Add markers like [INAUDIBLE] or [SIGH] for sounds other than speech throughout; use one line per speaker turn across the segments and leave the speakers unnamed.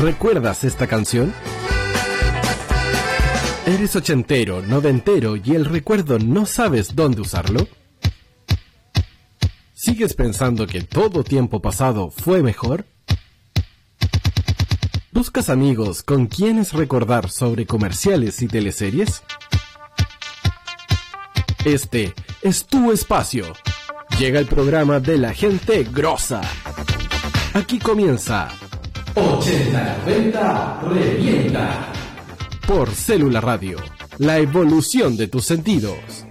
¿Recuerdas esta canción? ¿Eres ochentero, noventero y el recuerdo no sabes dónde usarlo? ¿Sigues pensando que todo tiempo pasado fue mejor? ¿Buscas amigos con quienes recordar sobre comerciales y teleseries? Este es tu espacio. Llega el programa de la gente grosa. Aquí comienza 80-90 Revienta. Por Célula Radio, la evolución de tus sentidos.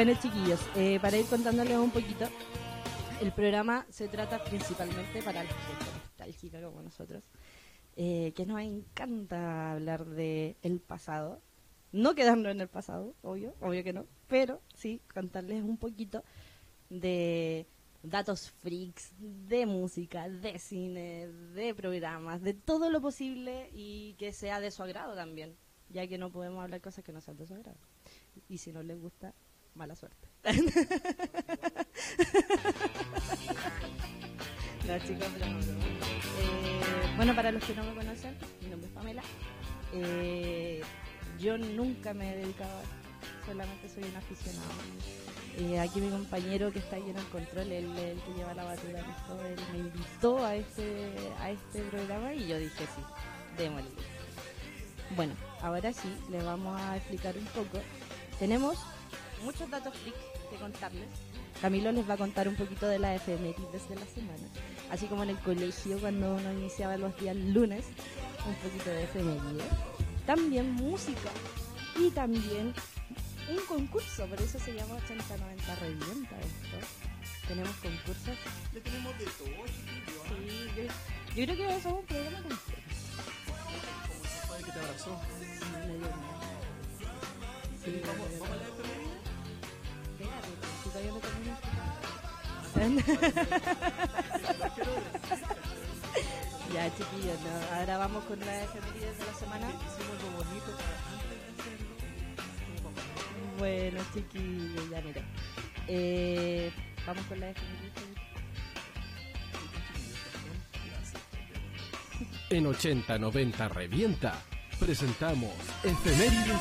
Bueno, chiquillos, eh, para ir contándoles un poquito, el programa se trata principalmente para la gente nostálgica como nosotros, eh, que nos encanta hablar de el pasado. No quedarnos en el pasado, obvio, obvio que no, pero sí contarles un poquito de datos freaks, de música, de cine, de programas, de todo lo posible y que sea de su agrado también, ya que no podemos hablar cosas que no sean de su agrado. Y si no les gusta, mala suerte. [LAUGHS] no, chicos, eh, bueno, para los que no me conocen, mi nombre es Pamela. Eh, yo nunca me he dedicado a solamente soy un aficionado. Eh, aquí mi compañero que está ahí en el control, él, que lleva la batuta esto, él me invitó a este, a este programa y yo dije sí, démosle. Bueno, ahora sí, le vamos a explicar un poco. Tenemos muchos datos freaks que contarles. Camilo les va a contar un poquito de la efemérides de la semana, así como en el colegio cuando uno iniciaba los días lunes, un poquito de efemérides. También música y también un concurso, por eso se llama 80-90 Revienta esto. Tenemos concursos.
Le tenemos de todo, chiquillo.
Sí, yo, yo, creo que somos un programa completo.
Como que te abrazó.
Sí,
vamos, vamos a. [LAUGHS] [LAUGHS]
ya, chiquillos, no, ahora vamos con las efemérides de la semana.
Hicimos lo bonito antes
Bueno, chiquillos, ya mira. Eh, vamos con las efemérides.
En 8090 Revienta presentamos Efemérides.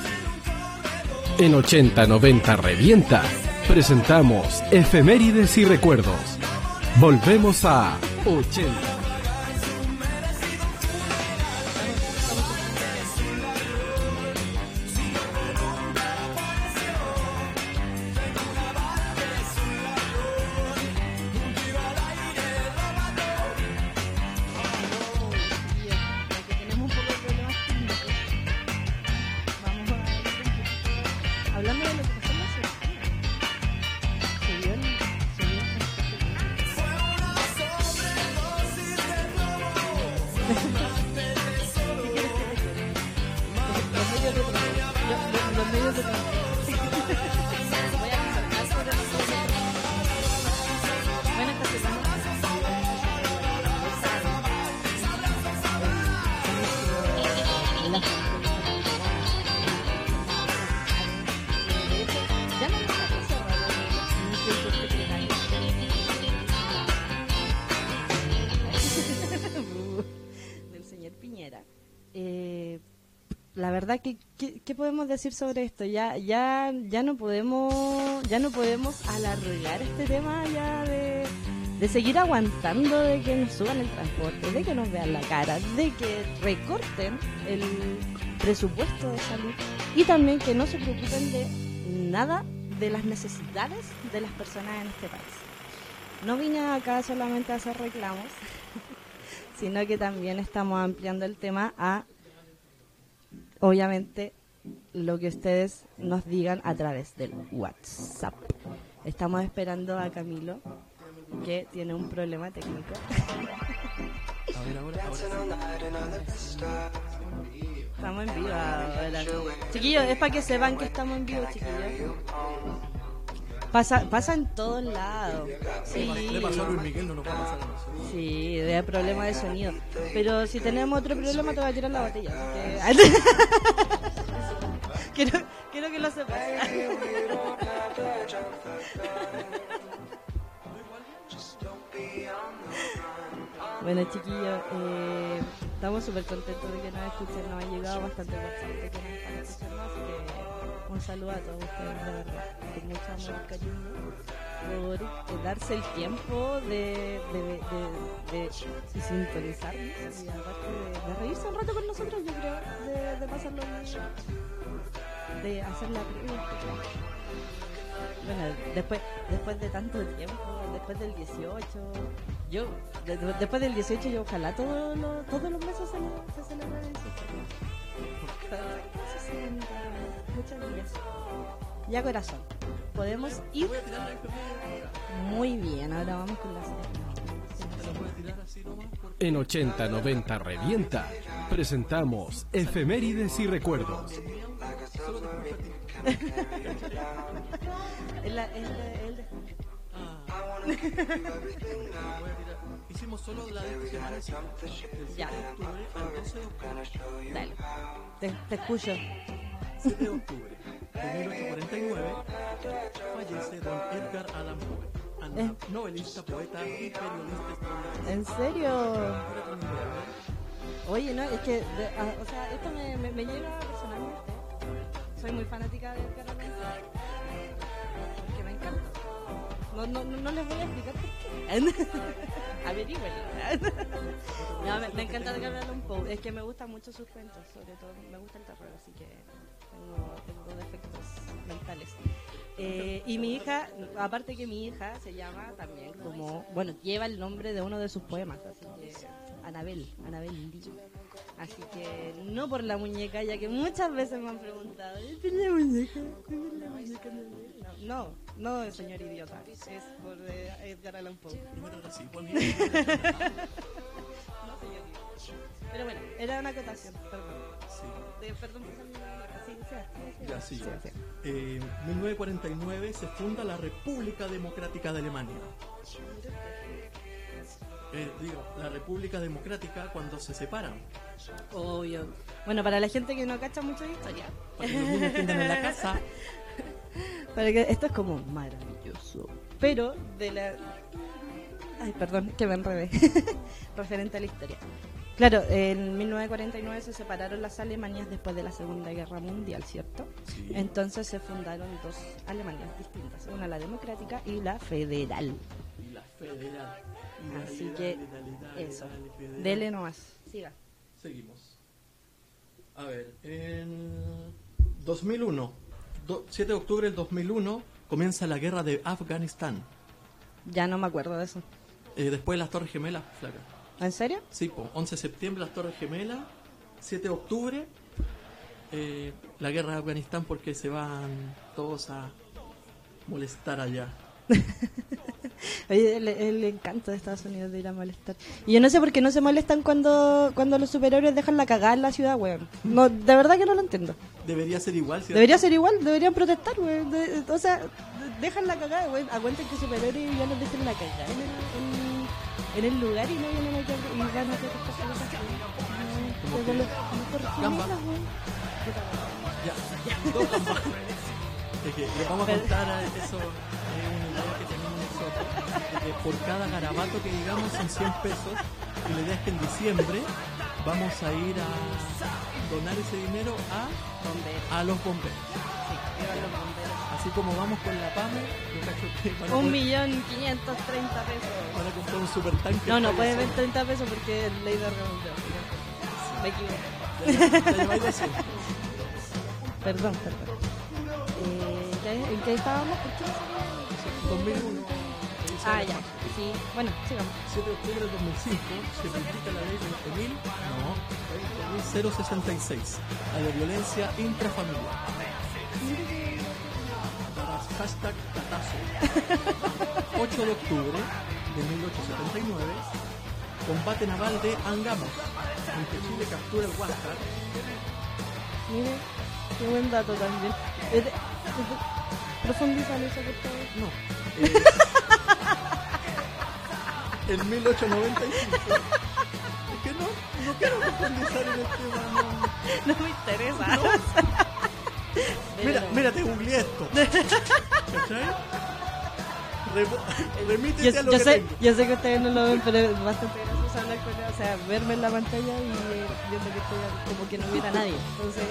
En 8090 Revienta presentamos Efemérides y Recuerdos. Volvemos a 80.
Decir sobre esto ya ya ya no podemos ya no podemos alargar este tema ya de, de seguir aguantando de que nos suban el transporte de que nos vean la cara de que recorten el presupuesto de salud y también que no se preocupen de nada de las necesidades de las personas en este país. No vine acá solamente a hacer reclamos [LAUGHS] sino que también estamos ampliando el tema a obviamente lo que ustedes nos digan a través del WhatsApp. Estamos esperando a Camilo, que tiene un problema técnico.
A ver, ahora, ahora.
Estamos en vivo ahora. Chiquillos, es para que sepan que estamos en vivo, chiquillos. Pasa, pasa en todos lados. Sí.
Le pasó a Luis Miguel, no nos va a pasar a nosotros.
Sí, de problema de sonido. Pero si tenemos otro problema, te voy a tirar la botella. porque- [LAUGHS] quiero, quiero que lo sepas. Bueno, chiquillos, eh, estamos súper contentos de que nos escuchen. Nos ha llegado bastante de que nos están escuchando. Así que un saludo a todos ustedes, de verdad. Con mucho amor y cariño por darse el tiempo de, de, de, de- sintonizarnos y aparte de, de reírse un rato con nosotros, yo creo, de, de pasarlo bien, de hacer la previa. Bueno, después, después de tanto tiempo, después del 18, yo, de- de- después del 18 yo ojalá todos los, todos los meses se, se celebre el 18. 60. Muchas gracias. Ya corazón. Podemos ir muy bien. Ahora vamos con
la
En 8090 Revienta presentamos efemérides y recuerdos.
A
la- es la-
Ah. A. Hicimos solo la de esta semana, sí. Del 7
Ya.
de octubre al 12 de octubre.
Dale. Te, te escucho.
7 de octubre de 1849 fallece don Edgar Allan Poe,
Eh.
novelista, poeta y periodista.
¿En serio? Oye, no, es que, de- ah, o sea, esto me, me, me personalmente. Soy muy fanática de Edgar Allan Poe. Porque me encanta. No, no, no, les voy a explicar por qué. [LAUGHS] Averígüenlo. [LAUGHS] no, me, me encanta Edgar Allan Poe. Es que me gustan mucho sus cuentos, sobre todo me gusta el terror, así que tengo, tengo defectos mentales. Eh, y mi hija, aparte que mi hija se llama también como, bueno, lleva el nombre de uno de sus poemas, así que Anabel, Anabel Lee. Así que no por la muñeca, ya que muchas veces me han preguntado, ¿es la muñeca? ¿Es la muñeca Anabel?" No, no, no, señor idiota, es por eh, Edgar Allan Poe. Pero bueno, era una acotación, perdón.
Sí.
De- perdón por sí, sí,
Ya, sí. Eh, 1949 se funda la República Democrática de Alemania. Eh, digo, la República Democrática cuando se separan.
Obvio. Bueno, para la gente que no cacha mucho de historia,
Para que los niños entiendan en la casa. [LAUGHS]
para que esto es como maravilloso. Pero de la Ay, perdón, que me enredé. [LAUGHS] Referente a la historia. Claro, en 1949 se separaron las Alemanias después de la Segunda Guerra Mundial, ¿cierto?
Sí.
Entonces se fundaron dos Alemanias distintas, una la democrática y la federal.
Y la federal.
Así que eso, dele nomás. Siga.
Seguimos. A ver, en 2001, do- 7 de octubre del 2001, comienza la guerra de Afganistán.
Ya no me acuerdo de eso.
Eh, después de las Torres Gemelas, flaca.
¿En serio?
Sí, po, 11 de septiembre las Torres Gemelas, 7 de octubre eh, la guerra de Afganistán porque se van todos a molestar allá. [LAUGHS]
Oye, el, el encanto de Estados Unidos de ir a molestar. Y yo no sé por qué no se molestan cuando, cuando los superhéroes dejan la cagada en la ciudad, weón. No, de verdad que no lo entiendo.
Debería ser igual, ¿cierto?
Debería ser igual, deberían protestar, weón. De- o sea, de- dejan la cagada, weón. Aguanten que superhéroes ya nos dejen la cagada en el, en, en el lugar y no vienen aquí y van a cosas. No, gemelas, weón.
Ya. Es que les vamos a contar a eso, que tenemos nosotros, que por cada garabato que digamos son 100 pesos, y la idea es que en diciembre vamos a ir a donar ese dinero a,
Bomberos,
a los bomberos. Así como vamos con la PAME, yo cacho que van a,
Un
poder-
millón quinientos treinta pesos.
van a comprar un super tanque.
No, no, puede ver 30 pesos porque es ley de redondeo. Me equivoco. Perdón, perdón. Eh, ¿qué- ¿En qué estábamos? ¿Por qué?
2001.
Ah, ya. Sí. Bueno, sigamos.
7 de octubre del 2005 se publica la ley 20.000, no, 20.066, la de violencia intrafamiliar. Hashtag Catazo. 8 de octubre de 1879, combate naval de Angamos, en que Chile captura el Huáscar.
Mire, qué buen dato también. De- de- Profundiza en eso, por favor.
No. [LAUGHS] eh, en 1895. Es que no, no quiero profundizar en el tema, no.
No me interesa. [LAUGHS]
Mira, mira, te googleé esto. ¿Cachai? [LAUGHS] Remítete
Yo,
a lo
yo
que
sé,
tengo.
yo sé que ustedes no lo ven, pero es bastante gracioso hablar con él. O sea, verme en la pantalla y eh, viendo que estoy como que no hubiera nadie. Entonces,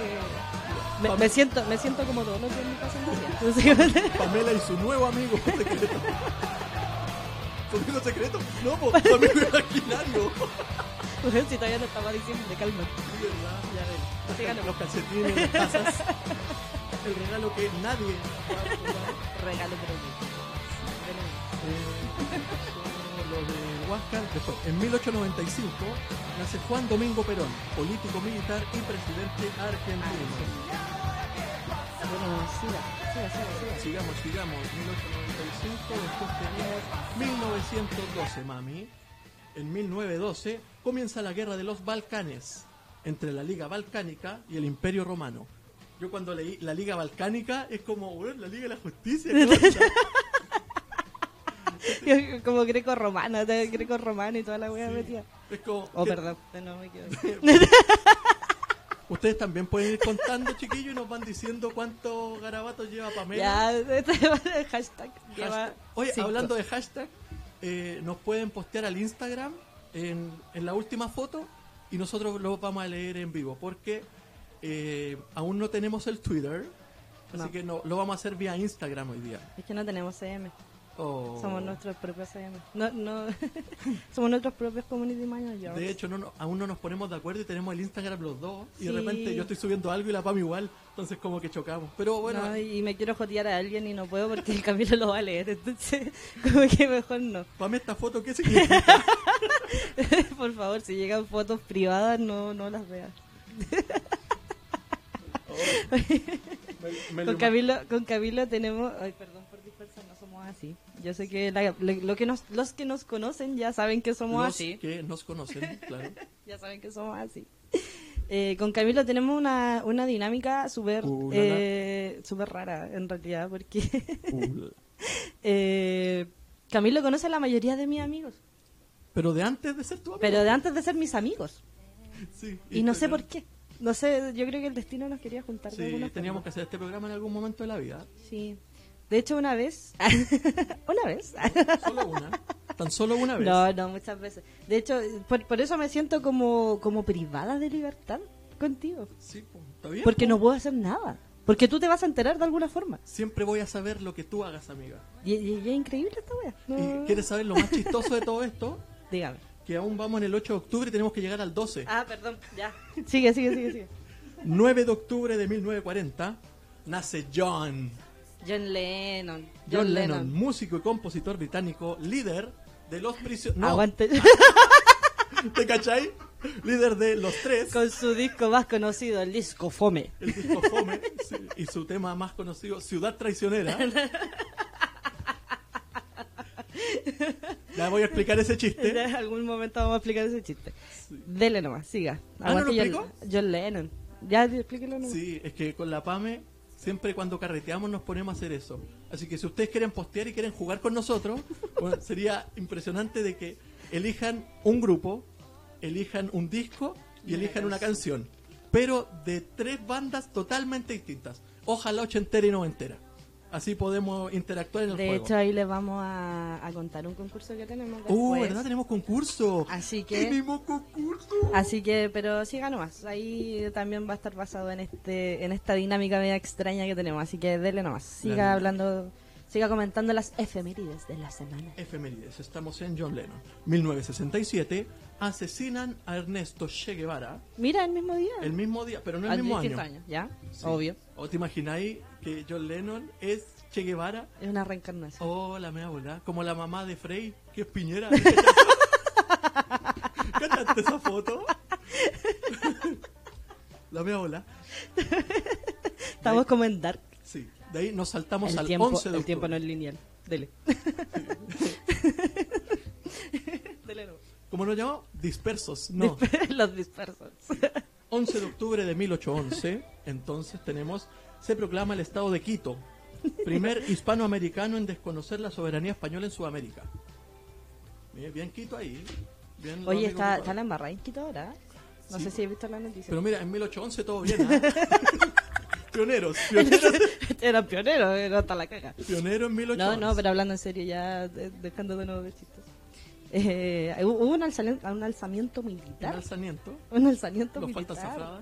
me, me siento me siento como todos los días en mi casa. Entonces, [LAUGHS]
Pamela y su nuevo amigo secreto. [LAUGHS] ¿Su amigo secreto? No, pues, su amigo imaginario.
Mujer, [LAUGHS] si todavía no estaba diciendo, de calma.
Es verdad.
Ya ven.
Los calcetines, las tazas. El regalo que nadie.
Regalo pero
Eh, lo de Huáscar. Después, en 1895 nace Juan Domingo Perón, político militar y presidente argentino.
Bueno, siga, siga, siga, siga.
Sigamos, sigamos. 1895, después tenemos 1912, mami. En 1912 comienza la guerra de los Balcanes entre la Liga Balcánica y el Imperio Romano. Yo cuando leí la Liga Balcánica es como, weón, la Liga de la Justicia. [LAUGHS]
Como greco-romano, de greco-romano y toda la wea metida.
es como,
Oh,
que-
perdón, no me. [LAUGHS]
Ustedes también pueden ir contando, chiquillos, y nos van diciendo cuántos garabatos lleva Pamela.
Ya, [LAUGHS] este hashtag lleva
Hashtag. Oye,
cinco.
hablando de hashtag, eh, nos pueden postear al Instagram en, en la última foto y nosotros lo vamos a leer en vivo porque eh, aún no tenemos el Twitter, así
No.
que no, lo vamos a hacer vía Instagram hoy día.
Es que no tenemos CM,
Oh.
somos nuestros propios CM. No, no, [LAUGHS] somos nuestros propios community managers.
De hecho, no, no- aún no nos ponemos de acuerdo y tenemos el Instagram los dos. Y de repente yo estoy subiendo algo y la PAM igual. Entonces, como que chocamos. Pero bueno,
No, y me quiero jotear a alguien y no puedo porque el Camilo lo va a leer, entonces [LAUGHS] como que mejor no.
PAM, esta foto, ¿qué [LAUGHS] significa?
Por favor, si llegan fotos privadas no, no las veas.
Me- me
Con
lo-
Camilo, con Camilo tenemos, ay, perdón por dispersar, no somos así. Yo sé que la- lo, que nos, los que nos conocen ya saben que somos
los
así.
que nos conocen, claro. [LAUGHS]
Ya saben que somos así. Eh, con Camilo tenemos una, una dinámica súper
Uh,
eh, súper rara, en realidad, porque [LAUGHS]
Uh,
eh, Camilo conoce a la mayoría de mis amigos,
Pero de antes de ser tu amigo.
pero de antes de ser mis amigos.
Sí,
Y no sé por qué. No sé, yo creo que el destino nos quería juntar de
Sí,
alguna
teníamos
forma.
que hacer este programa en algún momento de la vida.
Sí. De hecho, una vez. [LAUGHS] una vez.
Solo una. Tan solo una vez.
no, no, muchas veces. De hecho, por, por eso me siento como, como privada de libertad contigo.
Sí, po, está bien.
Porque
po.
no puedo hacer nada. Porque tú te vas a enterar de alguna forma.
Siempre voy a saber lo que tú hagas, amiga.
Y, y- y es increíble esta wea. No-
¿Y quieres saber lo más chistoso de todo esto? [LAUGHS]
Dígame.
Que aún vamos en el 8 de octubre y tenemos que llegar al 12.
Ah, perdón, ya. Sigue, sigue, sigue, sigue.
9 de octubre de 1940 nace John.
John Lennon.
John, Lennon, músico y compositor británico, líder de los prisioneros. No,
Aguante. [LAUGHS]
¿te cachai? Líder de los tres.
Con su disco más conocido, el disco Fome.
El disco Fome sí, y su tema más conocido, Ciudad Traicionera. Ya voy a explicar ese chiste.
En algún momento vamos a explicar ese chiste. Dele nomás, siga.
Ah, ¿no lo
John,
explico?
John Lennon. Ya, explíquelo nomás.
Sí, es que con la PAME siempre cuando carreteamos nos ponemos a hacer eso. Así que si ustedes quieren postear y quieren jugar con nosotros, [LAUGHS] bueno, sería impresionante de que elijan un grupo, elijan un disco y elijan una canción. Pero de tres bandas totalmente distintas. Ojalá ochentera y noventera. Así podemos interactuar en el
De
juego.
hecho, ahí les vamos a, a contar un concurso que tenemos
Uh,
después.
¿verdad? Tenemos concurso.
Así que-
Tenemos concurso.
Así que, pero siga nomás. Ahí también va a estar basado en este en esta dinámica media extraña que tenemos. Así que dele nomás. Siga hablando, siga comentando las efemérides de la semana.
Efemérides, estamos en John Lennon. 1967, asesinan a Ernesto Che Guevara
Mira, el mismo día.
el mismo día, pero no el
Al
mismo año.
año, ¿ya?
Sí.
Obvio.
¿O te imagináis que John Lennon es Che Guevara?
Es una reencarnación.
Oh, la mea bola. Como la mamá de Frey, que es Piñera. [LAUGHS] ¿Cachaste esa foto? la mea bola.
Estamos como en Dark.
Sí, de ahí nos saltamos
El
al
tiempo,
11 de
el tiempo no es lineal. Dele. [LAUGHS] Dele no.
¿Cómo nos llamamos? Dispersos. No. [LAUGHS]
Los dispersos.
11 de octubre de 1811, entonces tenemos, se proclama el Estado de Quito, primer [LAUGHS] hispanoamericano en desconocer la soberanía española en Sudamérica. Bien, bien Quito ahí. bien
Oye, está, está la embarrada en Quito ahora. No
Sí.
sé si he visto la noticia.
Pero mira, en 1811 todo bien. ¿ah? [LAUGHS] pioneros, [LAUGHS] pioneros,
Eran pioneros, era hasta la caga.
pioneros en 1811.
No, no, pero hablando en serio, ya de- dejando de nuevo de chistes. Eh, hubo un, alzamiento, un alzamiento
Un
militar.
alzamiento,
Un alzamiento
nos
militar.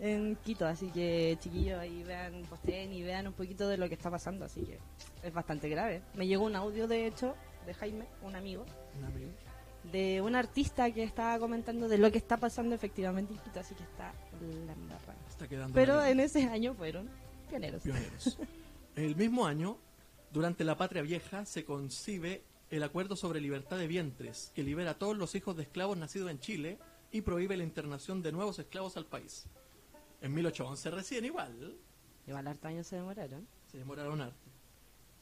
en Quito, así que chiquillos ahí vean, posteen y vean un poquito de lo que está pasando, así que es bastante grave. Me llegó un audio, de hecho, de Jaime, un amigo,
Un amigo.
de un artista que estaba comentando de lo que está pasando efectivamente en Quito, así que está la embarrada.
Está quedando
Pero en ese año fueron pioneros.
pioneros. [LAUGHS] El mismo año, durante la Patria Vieja, se concibe el acuerdo sobre libertad de vientres, que libera a todos los hijos de esclavos nacidos en Chile y prohíbe la internación de nuevos esclavos al país. En 1811 recién igual,
Igual hartos años se demoraron.
se demoraron harto.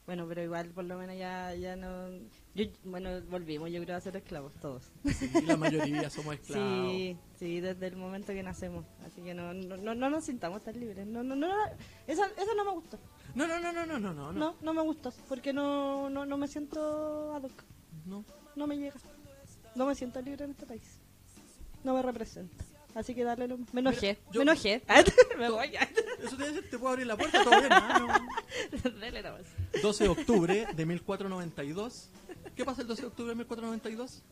Bueno, pero igual por lo menos ya, ya no... Yo, bueno, volvimos yo creo a ser esclavos todos.
Sí, la mayoría somos [LAUGHS] esclavos.
Sí, sí, desde el momento que nacemos. Así que no, no, no, no nos sintamos tan libres. No, no, no, no, eso, eso no me gustó.
No, no, no, no, no, no, no,
No, no me gustó. Porque no, no, no me siento ad hoc.
no.
No me llega. No me siento libre en este país. No me representa. Así que dale, lo- me enojé.
Mira, yo-
me enojé. [LAUGHS] [LAUGHS] me voy.
Eso te decir, te puedo abrir la puerta, todo bien, ah, no. [LAUGHS]
dale nomás.
12 de octubre de 1492. ¿Qué pasa el 12 de octubre de 1492?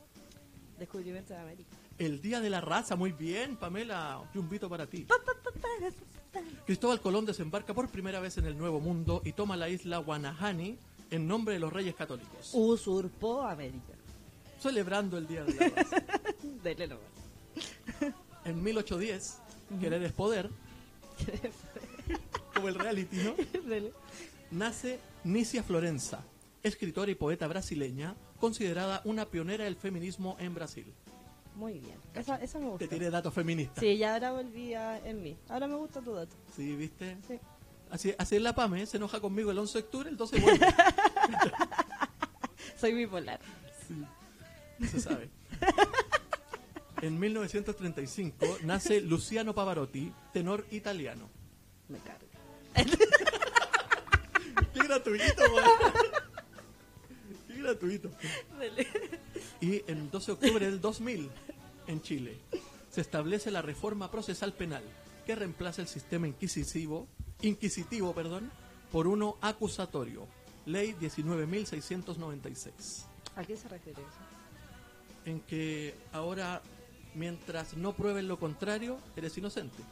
Descubrimiento de América.
El Día de la Raza, muy bien, Pamela. Y un vito para ti. Cristóbal Colón desembarca por primera vez en el Nuevo Mundo y toma la isla Guanahani en nombre de los Reyes Católicos,
Usurpó América.
celebrando el Día de la Raza. [LAUGHS]
Nomás.
En 1810, Querer es Poder, [LAUGHS] como el reality, ¿no?
Dale.
Nace Nicia Florenza, escritora y poeta brasileña, considerada una pionera del feminismo en Brasil.
Muy bien. Esa, esa me gusta.
Te tiré datos feministas.
Sí, ya ahora volví a- en mí. Ahora me gusta tu dato.
Sí, ¿viste?
Sí.
Así, así es la PAME, se enoja conmigo el 11 de octubre, el 12 vuelve. [LAUGHS]
Soy bipolar.
Sí, se sabe. [LAUGHS] En 1935 nace Luciano Pavarotti, tenor italiano.
Me carga. [LAUGHS]
¡Qué gratuito, güey! ¡Qué gratuito!
Dale.
Y en 12 de octubre del 2000, en Chile, se establece la reforma procesal penal que reemplaza el sistema inquisitivo, inquisitivo perdón, por uno acusatorio. Ley 19.696.
¿A qué se refiere eso?
En que ahora, mientras no prueben lo contrario, eres inocente.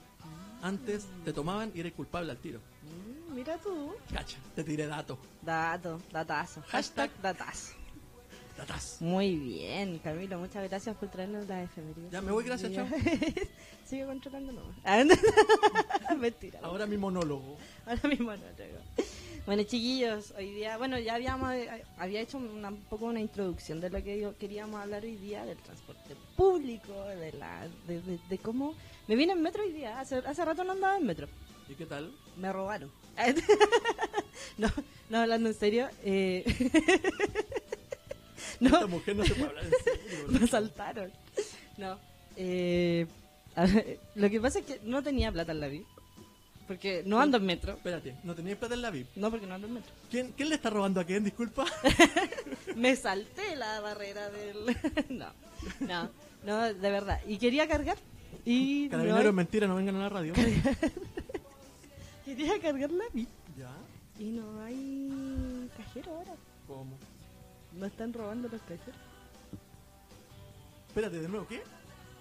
Antes te tomaban y eres culpable al tiro.
Mm, mira tú.
Cacha, te tiré dato.
Dato, datazo. Hashtag datazo.
Datas.
Muy bien, Camilo. Muchas gracias por traernos la efeméride.
Ya me voy, gracias, chao. [LAUGHS]
Sigue controlando nomás. [LAUGHS] Mentira.
Ahora mi monólogo.
Ahora mismo no tengo. Bueno, chiquillos, hoy día, bueno, ya habíamos, eh, había hecho una- un poco una introducción de lo que yo- queríamos hablar hoy día, del transporte público, de la, de, de- de cómo, me vine en metro hoy día, hace, hace rato no andaba en metro,
¿Y qué tal?
me robaron. [LAUGHS] no, no, hablando en serio, eh, [LAUGHS]
Esta
no,
mujer no se puede hablar en serio.
me asaltaron. [LAUGHS] No, eh, ver, lo que pasa es que no tenía plata en la vida, porque no ando en metro,
Espérate, ¿no tenías plata en la VIP?
no porque no ando en metro.
¿Quién, ¿Quién le está robando a quién? Disculpa. [LAUGHS]
me salté la barrera del no no no de verdad y quería cargar y
Carabineros,
no
es mentira, no vengan a la radio.
quería cargar la VIP
¿Ya?
y no hay cajero ahora
¿Cómo?
No están robando los cajeros
Espérate, de nuevo, ¿qué?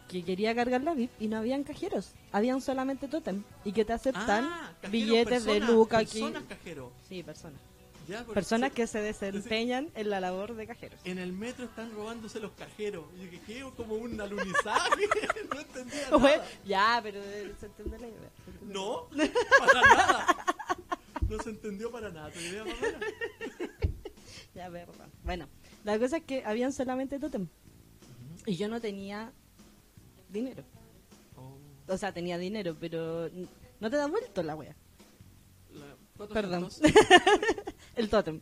que quería cargar la VIP y no habían cajeros habían solamente totem y que te aceptan
Ah,
billetes de Luca aquí
Personas cajero.
sí personas
Ya, porque
personas
se-
que se desempeñan en la labor de cajeros
En el metro están robándose los cajeros. Y yo que ¿qué? Como un alunizaje. [LAUGHS] no entendía [LAUGHS]
Bueno,
nada.
ya pero eh, se entiende la idea se entiende la
No, para nada. No se entendió para nada. ¿Tu idea, Pamela? [LAUGHS]
Ya, verdad. Bueno, la cosa es que habían solamente totem. Y yo no tenía dinero.
Oh,
O sea, tenía dinero, pero no te da vuelto la wea.
la- 400,
Perdón. [LAUGHS] El
tótem.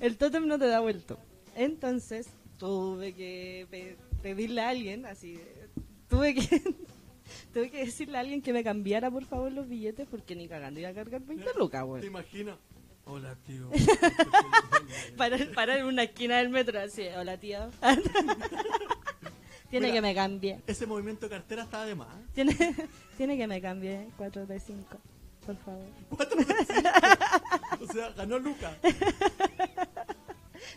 El totem no te da vuelto. Entonces, tuve que pe- pedirle a alguien, así, tuve que... [LAUGHS] Tuve que decirle a alguien que me cambiara por favor los billetes porque ni cagando iba a cargar 20 lucas,
¿Te
weón.
imaginas? Hola, tío. [LAUGHS]
Parar, parar en una esquina del metro así, hola tío. [LAUGHS] Tiene
Mira.
que me cambie.
Ese movimiento de cartera estaba de más.
Tiene, [LAUGHS] tiene que me cambie 4 de 5, por favor.
Cuatro de cinco. O sea, ganó Luca.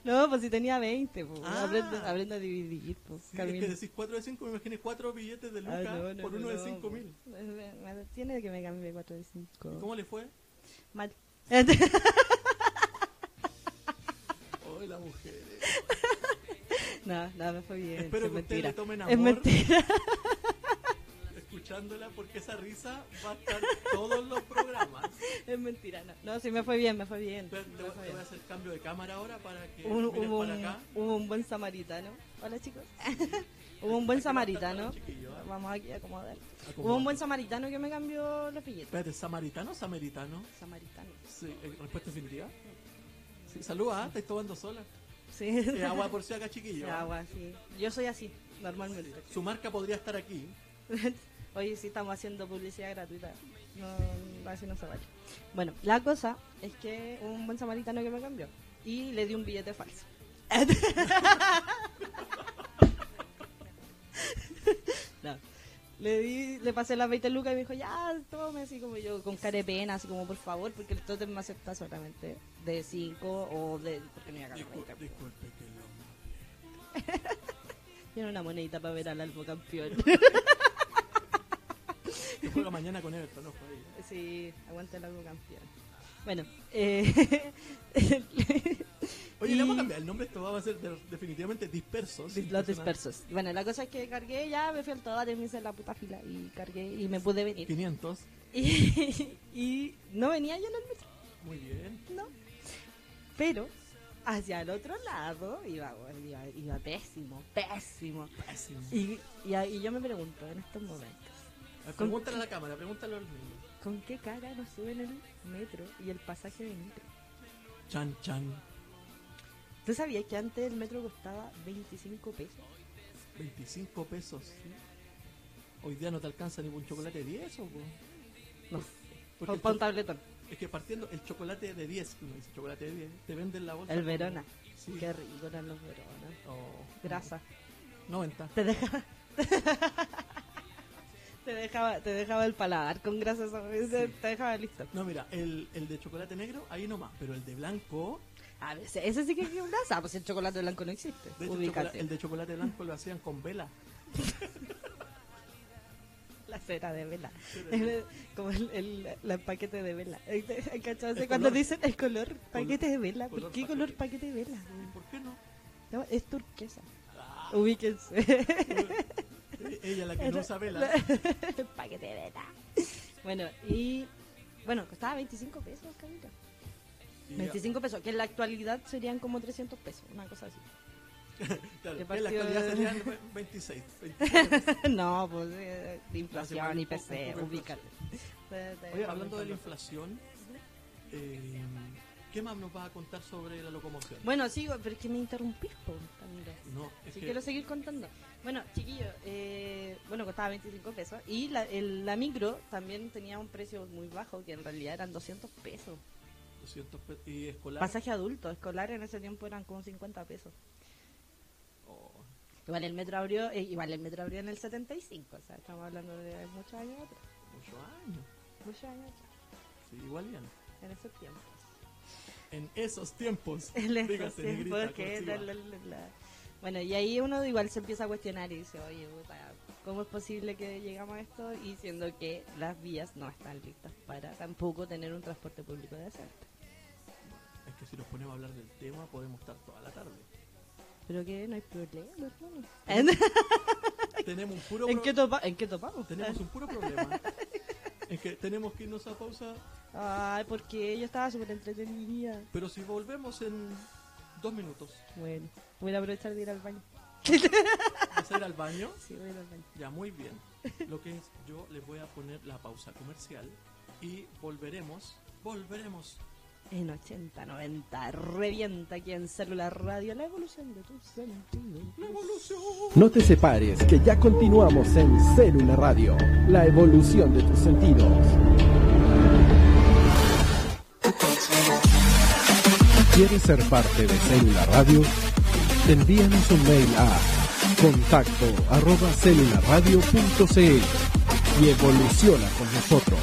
No, pues si tenía 20, pues.
Ah.
Aprende, aprende a dividir, pues.
Sí, es que decís 4 de 5, me imaginé 4 billetes de Luca
Ah, no, no,
por
no,
uno de
no,
5 mil.
Tiene que me cambie 4 de 5.
¿Y cómo le fue?
Mal.
Oh, la mujer. [LAUGHS]
no, no, me fue bien.
Espero
es
que
mentira.
le tomen
Es
amor.
mentira.
Escuchándola porque esa risa va a estar todos los programas. [LAUGHS]
Es mentira, no. No, sí me fue bien, me fue bien.
Te, te
me
voy-
fue
te voy a hacer cambio de cámara ahora para que mires
hubo
para
un,
acá.
hubo un buen samaritano. Hola chicos. [LAUGHS] hubo un buen samaritano.
¿eh?
Vamos aquí a acomodar.
Acomoda.
Hubo un buen samaritano que me cambió los billetes.
Espérate, ¿samaritano o samaritano?
Samaritano.
Sí, eh, respuesta definitiva. Sí, saluda, ¿ah? estáis tomando sola.
Sí.
Eh, agua por si acá, [LAUGHS] chiquillo.
Agua, sí. Yo soy así, normalmente.
Su marca podría estar aquí.
Oye, sí estamos haciendo publicidad gratuita. No, así no se vale. Bueno, la cosa es que un buen samaritano que me cambió y le di un billete falso. [LAUGHS] no. Le di, le pasé las 20 lucas y me dijo, ya, tome, así como yo, con cara de pena, así como, por favor, porque el totem me acepta solamente de 5 o de... porque no iba a ganar
Discul-
20.
disculpe que lo... [LAUGHS]
Tiene una monedita para ver al albo campeón. [LAUGHS]
Que juega mañana con Everton, ahí.
Sí, aguanta el algo campeón. Bueno, eh, [LAUGHS]
Oye, le vamos a cambiar el nombre, esto va a ser de- definitivamente dispersos.
los dispersos. Bueno, la cosa es que cargué, ya me fui al todo, me hice la puta fila y cargué y me pude venir.
500,
Y, [LAUGHS] y no venía yo en el metro,
muy bien.
no. Pero hacia el otro lado iba, bueno, iba, iba pésimo, pésimo.
Pésimo.
Y, y, y yo me pregunto en estos momentos,
Pregúntale a la cámara, pregúntale a los niños.
¿con qué cara nos suben el metro y el pasaje de metro?
Chan, chan.
¿Tú sabías que antes el metro costaba 25 pesos?
25 pesos. Hoy día no te alcanza ni por un chocolate de 10 o po?
No,
Porque
para un tabletón.
es que partiendo el chocolate de 10, uno dice chocolate de 10, te venden la bolsa.
El Verona.
Sí.
Qué rico eran los Verona.
Oh,
Grasa.
90.
Te dejaba... [LAUGHS] te dejaba, te dejaba el paladar con grasa, ¿sabes? te dejaba listo.
No, mira, el, el de chocolate negro, ahí nomás, pero el de blanco,
A ver, ese sí que es grasa, pues el chocolate blanco no existe.
de hecho, el,
Ubícate.
chocolate, el de chocolate blanco lo hacían con vela. [LAUGHS]
La cera de vela. Como el, paquete de vela. ¿Hay cachado ese
El
cuando
color.
dicen el color paquete de vela? ¿Por qué color paquete de vela?
¿Por qué no?
No, es turquesa.
Ah,
Ubíquense.
Ella la que no usa vela. [LAUGHS]
paquete de vela. Bueno, y bueno, costaba 25 pesos,
ya-
25 pesos, que en la actualidad serían como 300 pesos, una cosa así. [LAUGHS]
claro,
que
en la actualidad serían ve- 26. 26.
no, pues eh, de inflación, IPC, ubícate.
Oye, hablando de la inflación, eh, ¿qué más nos vas a contar sobre la locomoción?
Bueno, sigo, pero es que me Camilo.
No, es
Sí,
que
quiero seguir contando. Bueno, chiquillos, eh, bueno, costaba 25 pesos. Y la, el- la micro también tenía un precio muy bajo, que en realidad eran 200 pesos.
200 pe- y escolar.
Pasaje adulto, escolar en ese tiempo eran como 50 pesos.
Oh,
Igual el metro abrió, eh, igual el metro abrió en el 75, o sea, estamos hablando de muchos años atrás.
muchos años.
Muchos años atrás,
Sí, igual bien.
en esos tiempos.
En esos tiempos. [LAUGHS]
En esos
dígase,
tiempos
negrita,
que la- la- la- Bueno, y ahí uno igual se empieza a cuestionar y dice, oye, puta, ¿cómo es posible que llegamos a esto? Y siendo que las vías no están listas para tampoco tener un transporte público decente.
Es que si nos ponemos a hablar del tema, podemos estar toda la tarde.
Pero que no hay problema, hermano.
Tenemos [LAUGHS] un puro
¿En qué, topa ¿En qué topamos?
tenemos un puro problema. [LAUGHS] es que tenemos que irnos a pausa,
Ay, porque yo estaba súper entretenida.
pero si volvemos en dos minutos,
Bueno, voy a aprovechar de ir al baño.
¿vas a ir al baño?
Sí, voy a ir al baño.
Ya, muy bien. Lo que es, yo les voy a poner la pausa comercial y volveremos, volveremos.
En 80, 90, revienta aquí en Celular Radio la evolución de tus sentidos.
La evolución.
No te separes, que ya continuamos en Célula Radio, la evolución de tus sentidos. ¿Quieres ser parte de Célula Radio? Envíanos un mail a contacto arroba celularadio.cl y evoluciona con nosotros.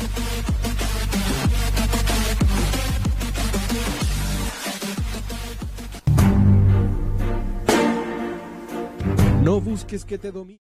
No busques que te domine.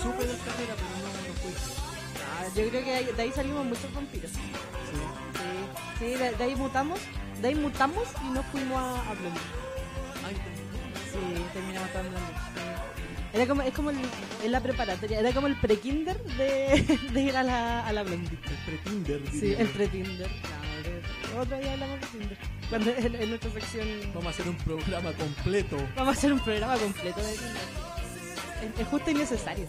Supe del carrera, pero no, no fui.
Ah, yo creo que de ahí salimos muchos vampiros.
Sí.
Sí, sí de, de ahí mutamos, de ahí mutamos y nos fuimos a, a Blondie.
Ay,
Sí, terminamos todo en Blondie. sí. Era como, es como el, en la preparatoria, era como el pre-kinder de, [LAUGHS] de ir a la, a la Blondie.
el pre-Tinder,
Sí, el pre-Tinder. No, de- otro día hablamos de Tinder. Cuando en, en nuestra sección
Vamos a hacer un programa completo.
vamos a hacer un programa completo de Tinder. Es, es justo y necesario.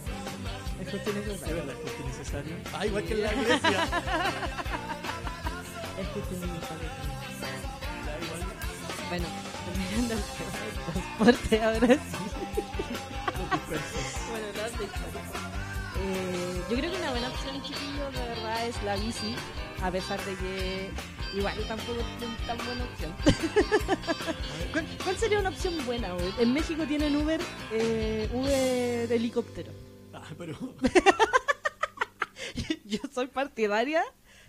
Es justo y
¿De
necesario.
verdad es justo y necesario? Ah, igual que en la iglesia. [LAUGHS]
Es justo y necesario. Bueno, terminando el tema del transporte ahora sí. Bueno, de eh, Yo creo que una buena opción, chiquillos, de verdad, es la bici, a pesar de que igual tampoco es tan buena opción. [LAUGHS] ¿Cuál, cuál sería una opción buena? güey? En México tienen Uber, eh, Uber helicóptero.
Ah, pero [LAUGHS]
Yo soy partidaria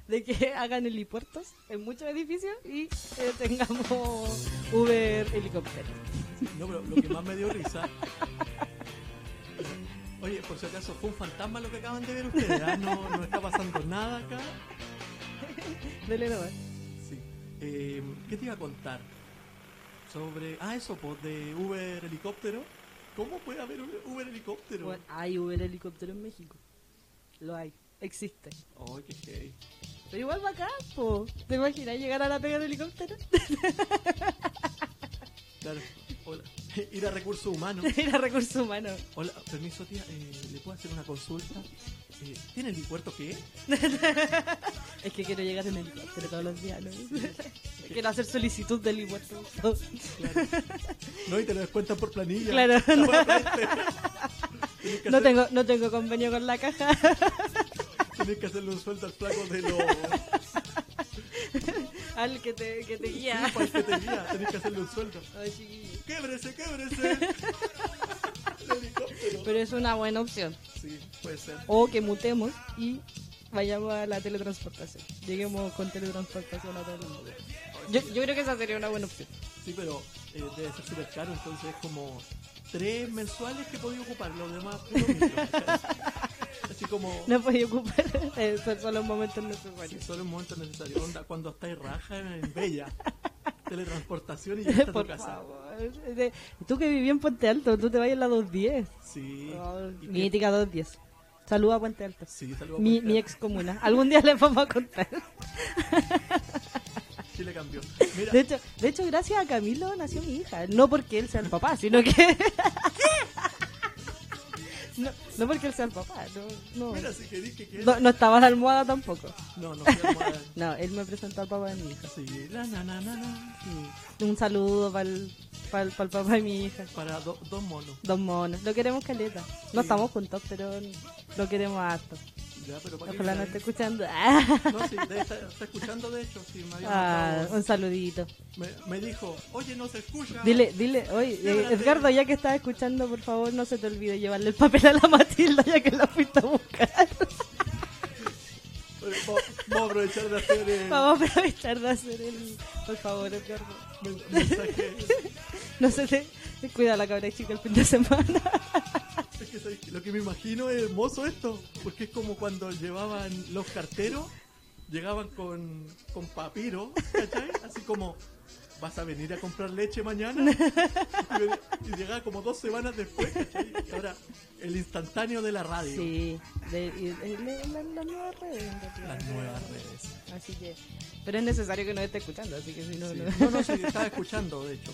de que hagan helipuertos en muchos edificios y eh, tengamos Uber helicóptero.
no, pero lo que más me dio risa. Oye, por si acaso fue un fantasma lo que acaban de ver ustedes. ¿ah? No, no está pasando nada acá. [LAUGHS]
Dele nomás.
Sí. Eh, ¿Qué te iba a contar? Sobre. Ah, eso, pues, de Uber helicóptero. ¿Cómo puede haber un Uber helicóptero?
Bueno, hay Uber helicóptero en México. Lo hay. Existe.
Ay, qué gay.
Pero igual va acá, po. ¿Te imaginas llegar a la pega de helicóptero?
Claro. Hola. [LAUGHS] Ir a recursos humanos. [LAUGHS]
Ir a recursos humanos.
Hola, permiso, tía. eh, ¿Le puedo hacer una consulta? Eh, ¿Tiene el helipuerto qué? [LAUGHS]
Es que quiero llegar en helicóptero todos los días, ¿no? quiero hacer solicitud de helicóptero.
Claro. No, y te lo descuentan por planilla.
Claro. No
hacer-
tengo, no tengo convenio con la caja.
tienes que hacerle un sueldo al flaco de los.
Al que te, que te guía.
para el que te guía. Tienes que hacerle un sueldo.
Ay.
¡Québrese, québrese! [LAUGHS] Helicóptero.
Pero es una buena opción.
Sí, puede ser.
O que mutemos y vayamos a la teletransportación. Lleguemos con teletransportación a todo el mundo. Yo, yo creo que esa sería una buena opción.
Sí, pero eh, debe ser súper caro, entonces es como tres mensuales que podía ocupar, los demás puro. [LAUGHS] Así como
No podía ocupar [LAUGHS] eh, solo en momentos
sí,
necesarios.
solo en momentos necesarios. Onda, cuando estáis raja en Bella, teletransportación y [LAUGHS] ya está a tu
Por
casa.
favor. Tú que viví en Puente Alto, tú te vayas a la 210.
Sí.
Oh, mítica 210. Saluda a Puente Alto.
Sí, saludos a
Mi,
Puente
mi
Alto.
ex comuna. Algún día [LAUGHS] les vamos a contar.
Chile cambió. Mira,
De hecho, de hecho, gracias a Camilo nació mi hija. No porque él sea el papá, sino que. [LAUGHS] no, no porque él sea el papá. No, no.
mira, si querés que quede.
No, no estaba la almohada tampoco.
No, no, fui almohada. [LAUGHS]
No, él me presentó al papá de mi hija.
Sí, la, na, na, na, na.
Sí. Un saludo para el, papá de mi hija.
Para do- dos monos.
Dos monos. Lo queremos caleta. No
Sí.
estamos juntos, pero lo queremos harto.
Ya, pero para qué
Ojalá no
saben?
esté escuchando.
No, sí, está escuchando de hecho, sí, me
Ah, un saludito.
me, me dijo, oye, no se escucha.
Dile, dile, oye, eh. Edgardo, ya que estás escuchando, por favor, no se te olvide llevarle el papel a la Matilda ya que la fuiste a buscar.
Vamos a aprovechar de hacer el
Vamos a aprovechar de hacer el... Por favor, Edgardo.
men- [LAUGHS] mensaje.
No se te... Cuida la cabra chica el fin de semana.
Lo que me imagino es hermoso esto, porque es como cuando llevaban los carteros, llegaban con, con papiro, ¿cachai? Así como, ¿vas a venir a comprar leche mañana? Y, y llegaba como dos semanas después, ¿cachai? Y ahora, el instantáneo de la radio.
Sí, de, de- de- la- las nuevas redes. en realidad.
Las nuevas redes.
Así que... Pero es necesario que nos esté escuchando, así que si no...
Sí.
no.
No, no, sí, estaba escuchando, de hecho.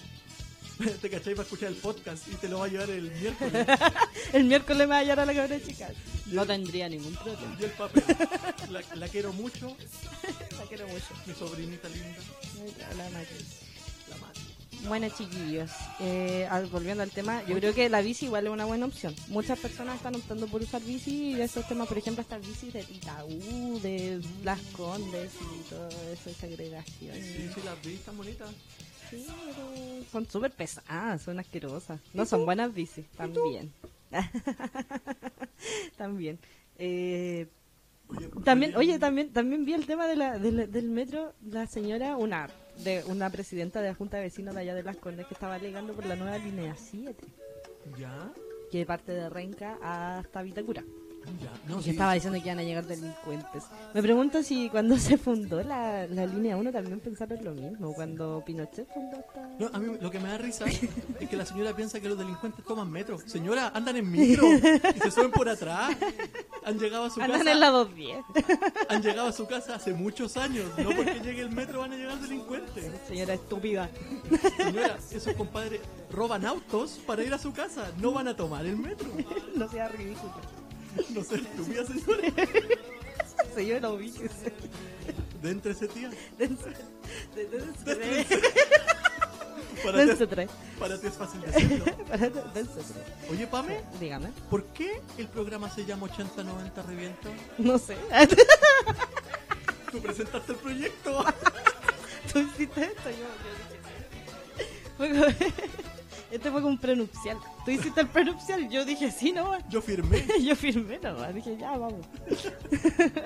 Te cachai va a escuchar el podcast y te lo va a llevar el miércoles. [LAUGHS]
El miércoles me va a hallar a la cabra chica. No tendría ningún problema.
Y el papel. La, la quiero mucho,
La quiero mucho.
mi sobrinita linda,
La Mati.
la Mati.
Bueno, chiquillos, eh, volviendo al tema, yo creo que la bici igual es una buena opción. Muchas personas están optando por usar bici y de esos temas, por ejemplo, estas bicis de Itaú, de Las Condes y todo eso, segregación.
Sí, sí, las vi, están bonitas.
Son súper pesadas, son asquerosas. No son buenas bicis, también. [LAUGHS] también. Eh, también, oye, también, también vi el tema de la, de la- del metro, la señora, una de una presidenta de la Junta de Vecinos de allá de Las Condes que estaba alegando por la nueva línea 7.
¿Ya?
que parte de Renca hasta Vitacura.
No, sí.
estaba diciendo que iban a llegar delincuentes. Me pregunto si cuando [LAUGHS] se fundó la, la línea 1 también pensaron lo mismo, cuando Pinochet fundó esta...
No, a mí lo que me da risa [LAUGHS] es que la señora piensa que los delincuentes toman metro. Señora, andan en micro y se suben por [LAUGHS] atrás. Han llegado a su
Andan
casa.
en la 210.
Han llegado a su casa hace muchos años. No porque llegue el metro van a llegar delincuentes.
Señora estúpida.
Señora, esos compadres roban autos para ir a su casa. No van a tomar el metro.
No sea ridículo. [LAUGHS]
No sé, estúpida señora.
Señora, ubíquese.
De entre ese tía.
Dense tres. [LAUGHS]
Para ti,
Dense
es,
tres.
para ti es fácil [LAUGHS] decirlo.
Dense tres.
Oye, Pame,
Dígame.
¿por qué el programa se llama 80-90 Reviento?
No sé.
Tú presentaste el proyecto.
Tú hiciste esto, yo, yo dije sí. Fue como- Este fue como un prenupcial. Tú hiciste el prenupcial, yo dije sí nomás.
Yo firmé. [LAUGHS]
Yo firmé nomás, dije ya, vamos. [LAUGHS]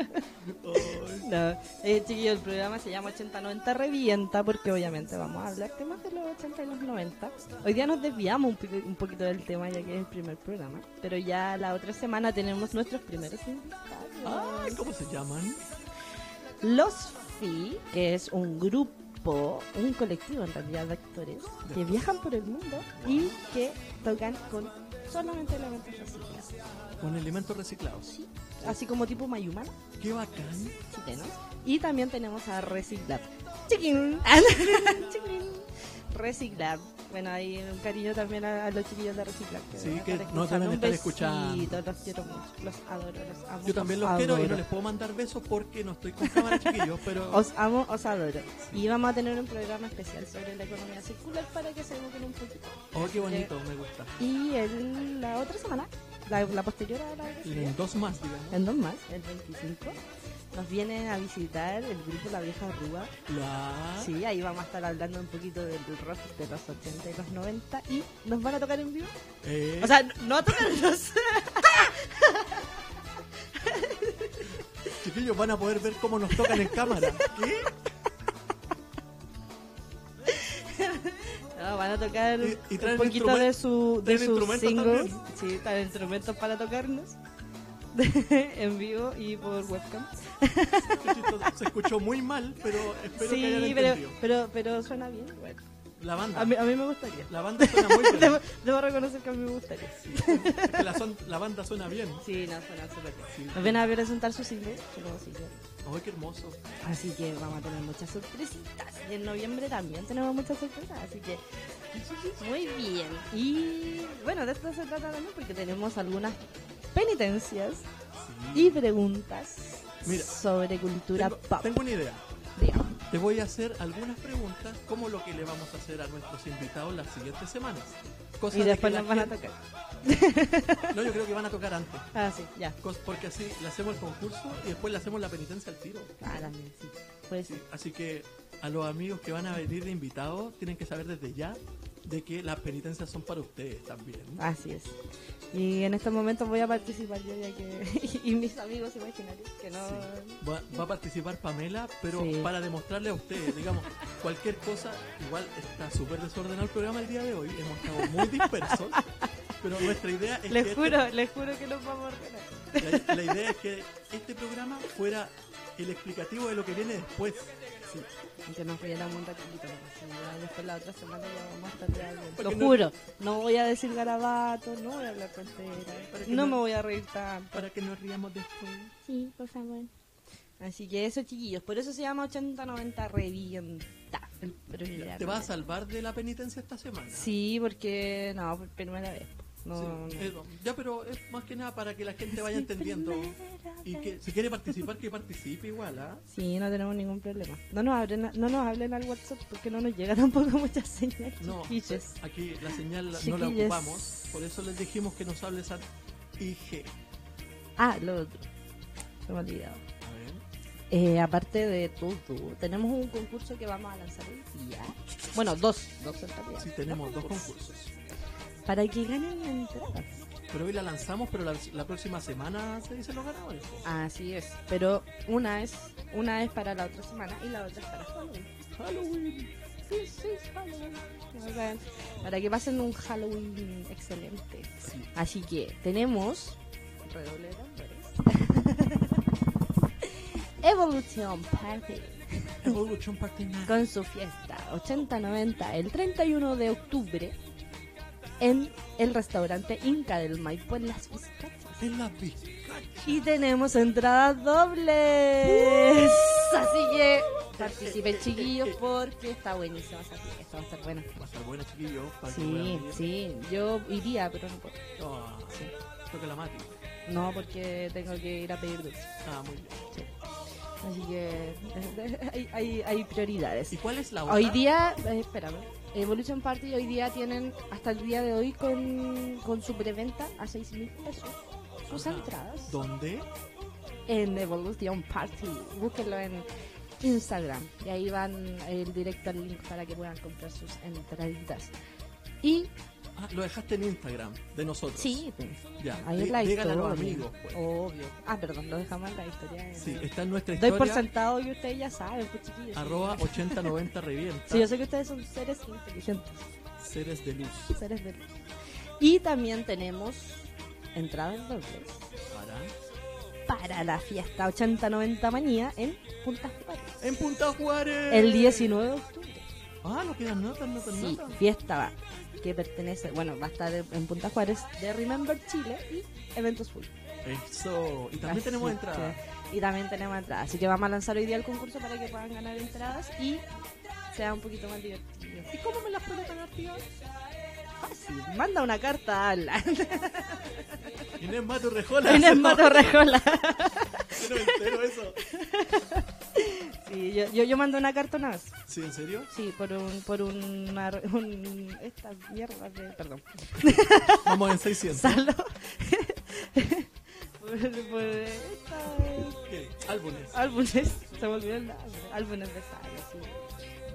No, eh, chiquillo, el programa se llama 80-90 Revienta porque obviamente vamos a hablar temas de los 80 y los 90. Hoy día nos desviamos un, poquito- un poquito del tema ya que es el primer programa, pero ya la otra semana tenemos nuestros primeros invitados.
Ay, ¿cómo se llaman?
Los FI, que es un grupo, un colectivo en realidad de actores que viajan por el mundo y que tocan con solamente elementos reciclados.
Con elementos reciclados.
Así como tipo Mayumana,
Qué bacán.
chilenos. Y también tenemos a Reciclab. [LAUGHS] Chiquín. [LAUGHS] Chiquín. Reciclab. Bueno, hay un cariño también a, a los chiquillos de Reciclab.
Sí, que nos deben estar escuchando.
Los quiero mucho. Los adoro, los amo.
Yo también los
adoro.
quiero y no les puedo mandar besos porque no estoy con cámara, chiquillos, pero... [LAUGHS]
Os amo, os adoro. Y vamos a tener un programa especial sobre la economía circular para que se eduquen un poquito.
Oh, qué bonito, me gusta.
Y el- la otra semana, la, la posterior a la
en dos más, digamos.
en dos más, el 25, nos viene a visitar el grupo La Vieja Rúa.
La...
Sí, ahí vamos a estar hablando un poquito del rock de los 80 y los 90 y nos van a tocar en vivo.
Eh,
O sea, no a tocarnos.
chiquillos van a poder ver cómo nos tocan en cámara. ¿Qué?
No, van a tocar
Y- y traen
un poquito de su de sus singles. Sí, traen instrumentos para tocarnos [LAUGHS] en vivo y por webcam.
Se escuchó muy mal, pero espero que hayan
Sí, pero,
entendido.
pero, pero suena bien. Bueno,
La banda.
a, mí, a mí me gustaría.
La banda suena muy bien. [LAUGHS]
Debo, debo reconocer que a mí me gustaría.
Es que la, son- la banda suena bien.
Sí, no, suena súper bien.
Sí.
Nos ven a presentar su single.
Ay, qué hermoso.
Así que vamos a tener muchas sorpresitas. Y en noviembre también tenemos muchas sorpresas. Así que muy bien. Y bueno, de esto se trata también porque tenemos algunas penitencias
Sí.
y preguntas
Mira,
sobre cultura
Tengo,
pop.
tengo una idea.
Digamos.
Te voy a hacer algunas preguntas como lo que le vamos a hacer a nuestros invitados las siguientes semanas. Cosa
Y
de
después nos van a tocar.
No, yo creo que van a tocar antes.
Ah, sí, ya.
Porque así le hacemos el concurso y después le hacemos la penitencia al tiro.
Ah, también, sí. Pues sí.
Así que a los amigos que van a venir de invitados tienen que saber desde ya de que las penitencias son para ustedes también.
Así es. Y en estos momentos voy a participar yo, ya que. [LAUGHS] y mis amigos imaginarios, que no.
Va, va a participar Pamela, pero
Sí.
para demostrarle a ustedes, digamos, cualquier cosa, igual está súper desordenado el programa el día de hoy, hemos estado muy dispersos, pero nuestra idea es
Les
que
juro, les juro que nos vamos a ordenar.
este- la, la idea es que este programa fuera el explicativo de lo que viene después.
Sí, y que nos riéramos un ratito. porque después la otra semana ya vamos a estar.
Para
Lo
no-
juro, no voy a decir garabatos, no voy a hablar
Para que
no
no-
me voy a reír tanto.
Para que nos riamos después.
Sí, por favor. Así que eso, chiquillos, por eso se llama 80-90 Revienta el programa.
¿Te vas a salvar de la penitencia esta semana?
Sí, porque no, por primera vez. No,
Sí,
no.
eh, ya, pero es más que nada para que la gente vaya entendiendo. Y que si quiere participar, que participe igual, ¿ah?
Sí, no tenemos ningún problema. No nos, hablen, no nos hablen al WhatsApp porque no nos llega tampoco [LAUGHS] muchas señales.
No, [LAUGHS]
chiquillos.
aquí la señal no la ocupamos, por eso les dijimos que nos hables a IG.
Ah, lo otro. Se me ha olvidado.
A ver.
Eh, aparte de todo, tenemos un concurso que vamos a lanzar hoy día. Bueno, dos, dos en realidad.
Sí, tenemos dos concursos.
Para que ganen entradas.
Pero hoy la lanzamos, pero la, la próxima semana se dicen los ganadores.
Así es. Pero una es una es para la otra semana y la otra es para Halloween.
Halloween.
This is Halloween. Para que pasen un Halloween excelente.
Sí.
Así que tenemos. Redoble de tambores. [LAUGHS] Evolution Party
Evolution Party
con su fiesta 80-90 el 31 de octubre en el restaurante Inca del Maipo en Las Vizcachas.
En la vizcacha.
Y tenemos entradas dobles. Así que participen chiquillos porque está buenísima esa fiesta, va a estar buena.
Va a estar buena, chiquillos.
Sí, sí, yo iría, pero no puedo.
Ah,
Sí.
toca la mati.
No, porque tengo que ir a pedir dulce.
Ah, muy bien.
Sí. Así que [LAUGHS] hay, hay, hay prioridades.
¿Y cuál es la otra?
Hoy día, eh, espérame, Evolution Party hoy día tienen hasta el día de hoy con, con su preventa a 6 mil pesos sus
Ajá.
entradas
¿Dónde?
en Evolution Party. Búsquenlo en Instagram y ahí van el directo al link para que puedan comprar sus entraditas. Y
Ah, lo dejaste en Instagram, de nosotros.
sí, pues,
Ya.
ahí
Dí-
es la
dígale a
historia.
los amigos, pues.
Obvio. Ah, perdón, lo dejamos en la historia.
Sí, está en nuestra
Doy por
historia.
sentado y ustedes ya saben, pues chiquillos.
Arroba 8090 revienta.
Sí, yo sé que ustedes son seres inteligentes.
Seres de luz.
seres de luz. Y también tenemos entradas dobles
Para.
para la fiesta 80-90 manía en Punta Juárez.
En Punta Juárez.
El 19 de octubre.
Ah, no quedan notas, notas,
Sí,
notas.
fiesta va, que pertenece, bueno, va a estar en Punta Juárez de Remember Chile y Eventos Full.
Eso. Y también
Así
tenemos
que-
entradas.
Y también tenemos entradas. Así que vamos a lanzar hoy día el concurso para que puedan ganar entradas y sea un poquito más divertido.
¿Y cómo me las puedo ganar, tío?
Fácil, manda una carta a la
Inés Mato Rejola.
Inés Mato Rejola.
Yo no me entero eso.
Sí, yo, yo, yo mando una carta una vez.
¿Sí, en serio?
Sí, por un, por una, un, esta mierda de, perdón, [LAUGHS]
Vamos en 600.
salo. [LAUGHS] por, por esta,
¿Qué? Álbumes.
álbumes, se me olvidó el nombre, álbumes de salo, sí.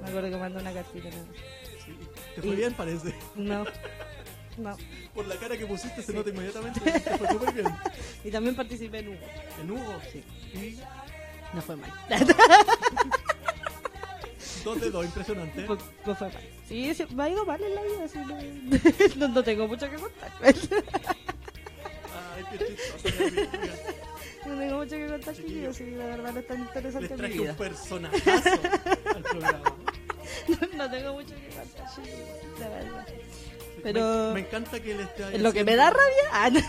Me acuerdo que mandó una cartita. ¿no?
Sí. Te fue
Y-
bien, parece.
No, [LAUGHS] no.
Por la cara que pusiste se
Sí.
nota inmediatamente. Te fue bien.
Y también participé en Hugo.
En Hugo.
Sí.
Y
No fue mal. [LAUGHS]
dos de dos, impresionante.
No, no fue mal. Sí, sí, me ha ido mal en la vida, así no, [LAUGHS] no, no tengo mucho que contar.
Ay, qué chistoso. mi. [LAUGHS]
No tengo mucho que contar, chiquillos, sí, la verdad no es tan interesante
Les
mi
traje
vida.
un personajazo al programa.
no tengo mucho que contar, chiquillos, la verdad.
Me,
Pero
me encanta que le esté
es lo que me da rabia. Ah, no.
Es